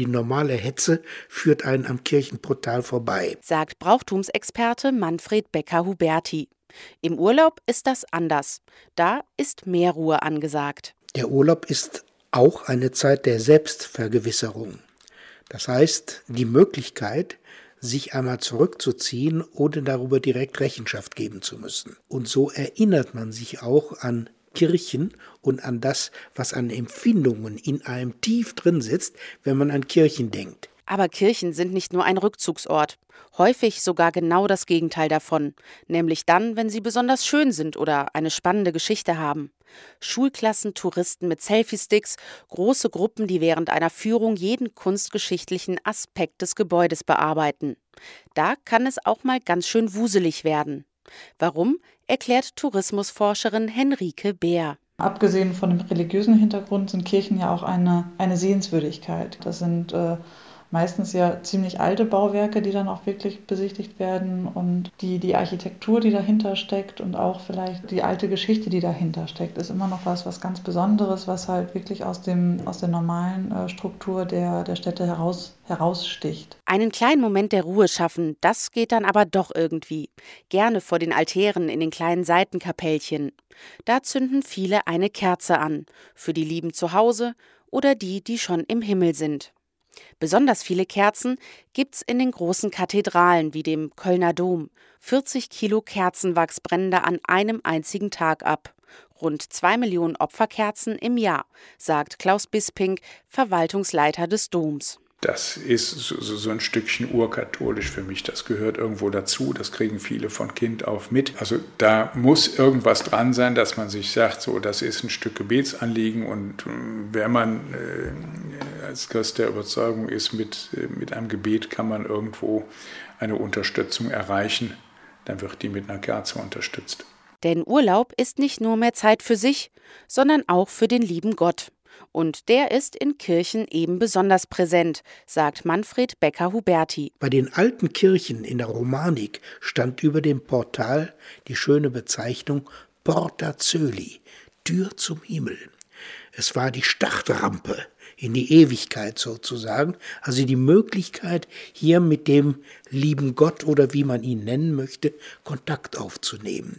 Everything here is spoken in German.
Die normale Hetze führt einen am Kirchenportal vorbei, sagt Brauchtumsexperte Manfred Becker-Huberti. Im Urlaub ist das anders. Da ist mehr Ruhe angesagt. Der Urlaub ist auch eine Zeit der Selbstvergewisserung. Das heißt, die Möglichkeit, sich einmal zurückzuziehen, ohne darüber direkt Rechenschaft geben zu müssen. Und so erinnert man sich auch an Kirchen und an das, was an Empfindungen in einem tief drin sitzt, wenn man an Kirchen denkt. Aber Kirchen sind nicht nur ein Rückzugsort, häufig sogar genau das Gegenteil davon, nämlich dann, wenn sie besonders schön sind oder eine spannende Geschichte haben. Schulklassen, Touristen mit Selfie-Sticks, große Gruppen, die während einer Führung jeden kunstgeschichtlichen Aspekt des Gebäudes bearbeiten. Da kann es auch mal ganz schön wuselig werden. Warum, erklärt Tourismusforscherin Henrike Beer. Abgesehen von dem religiösen Hintergrund sind Kirchen ja auch eine, eine Sehenswürdigkeit. Das sind äh, meistens ja ziemlich alte Bauwerke, die dann auch wirklich besichtigt werden und die, die Architektur, die dahinter steckt und auch vielleicht die alte Geschichte, die dahinter steckt, ist immer noch was, was ganz Besonderes, was halt wirklich aus, dem, aus der normalen äh, Struktur der, der Städte heraus, heraussticht. Einen kleinen Moment der Ruhe schaffen, das geht dann aber doch irgendwie. Gerne vor den Altären in den kleinen Seitenkapellchen. Da zünden viele eine Kerze an, für die Lieben zu Hause oder die, die schon im Himmel sind. Besonders viele Kerzen gibt's in den großen Kathedralen wie dem Kölner Dom. 40 Kilo Kerzenwachs brennen da an einem einzigen Tag ab. Rund zwei Millionen Opferkerzen im Jahr, sagt Klaus Bisping, Verwaltungsleiter des Doms das ist so, so, ein Stückchen urkatholisch für mich. Das gehört irgendwo dazu. Das kriegen viele von Kind auf mit. Also da muss irgendwas dran sein, dass man sich sagt, so, das ist ein Stück Gebetsanliegen. Und äh, wenn man äh, als Christ der Überzeugung ist, mit, äh, mit einem Gebet kann man irgendwo eine Unterstützung erreichen, dann wird die mit einer Kerze unterstützt. Denn Urlaub ist nicht nur mehr Zeit für sich, sondern auch für den lieben Gott. Und der ist in Kirchen eben besonders präsent, sagt Manfred Becker-Huberti. Bei den alten Kirchen in der Romanik stand über dem Portal die schöne Bezeichnung Porta Zöli, Tür zum Himmel. Es war die Startrampe in die Ewigkeit sozusagen, also die Möglichkeit, hier mit dem lieben Gott oder wie man ihn nennen möchte, Kontakt aufzunehmen.